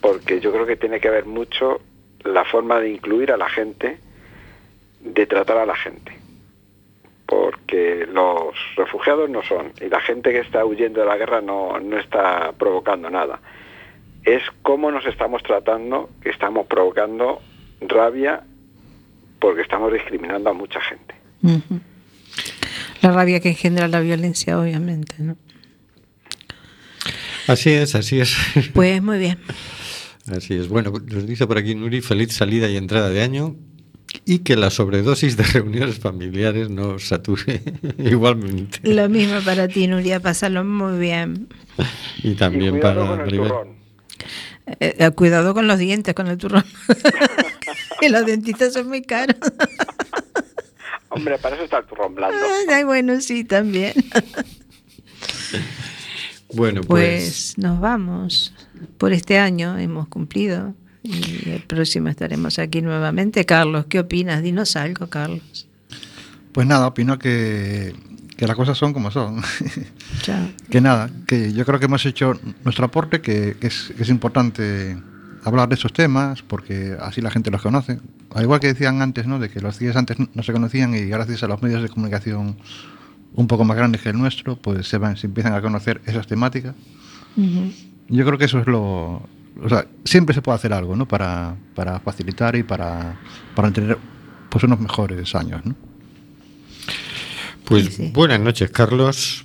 Porque yo creo que tiene que ver mucho la forma de incluir a la gente, de tratar a la gente. Porque los refugiados no son, y la gente que está huyendo de la guerra no, no está provocando nada es cómo nos estamos tratando, que estamos provocando rabia porque estamos discriminando a mucha gente. La rabia que engendra la violencia, obviamente, ¿no? Así es, así es. Pues muy bien. Así es. Bueno, nos dice por aquí Nuri, feliz salida y entrada de año y que la sobredosis de reuniones familiares no sature igualmente. Lo mismo para ti, Nuria, pásalo muy bien. Y y también cuidado para con el Maribel. turrón. Eh, eh, cuidado con los dientes, con el turrón. que los dentistas son muy caros. Hombre, para eso está el turrón blando. Ay, bueno, sí, también. Bueno, pues, Pues nos vamos. Por este año hemos cumplido y el próximo estaremos aquí nuevamente. Carlos, ¿qué opinas? Dinos algo, Carlos. Pues nada, opino que, que las cosas son como son. Que nada, que yo creo que hemos hecho nuestro aporte, que, que es, que es importante hablar de esos temas, porque así la gente los conoce. Al igual que decían antes, ¿no? de que los días antes no se conocían y gracias a los medios de comunicación un poco más grandes que el nuestro, pues se, van, se empiezan a conocer esas temáticas. Ujú. Yo creo que eso es lo... O sea, siempre se puede hacer algo, ¿no? Para, para facilitar y para, para tener pues unos mejores años, ¿no? pues Sí, sí. buenas noches, Carlos.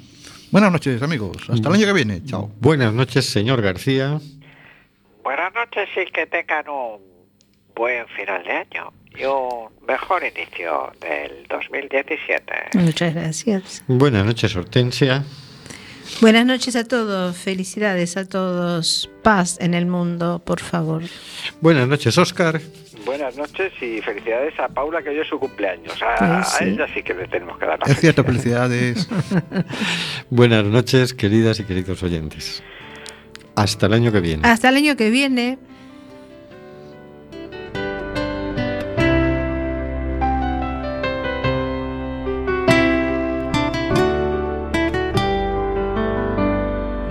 Buenas noches, amigos. Hasta el año que viene. Chao. Buenas noches, señor García. Buenas noches y que tengan un buen final de año. y un mejor inicio del 2017. Muchas gracias. Buenas noches, Hortensia. Buenas noches a todos, felicidades a todos, paz en el mundo, por favor. Buenas noches, Oscar. Buenas noches y felicidades a Paula que hoy es su cumpleaños. A, Pues sí. a ella sí que le tenemos que dar la Es cierto, felicidades. Buenas noches, queridas y queridos oyentes. Hasta el año que viene. Hasta el año que viene.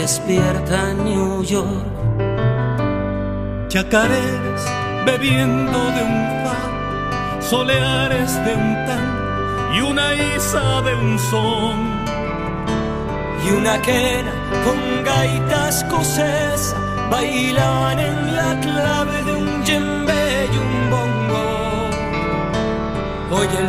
despierta New York. Chacareras bebiendo de un fa, soleares de un tan y una isa de un son. Y una quena con gaitas cosés bailan en la clave de un yembe y un bongo. Hoy el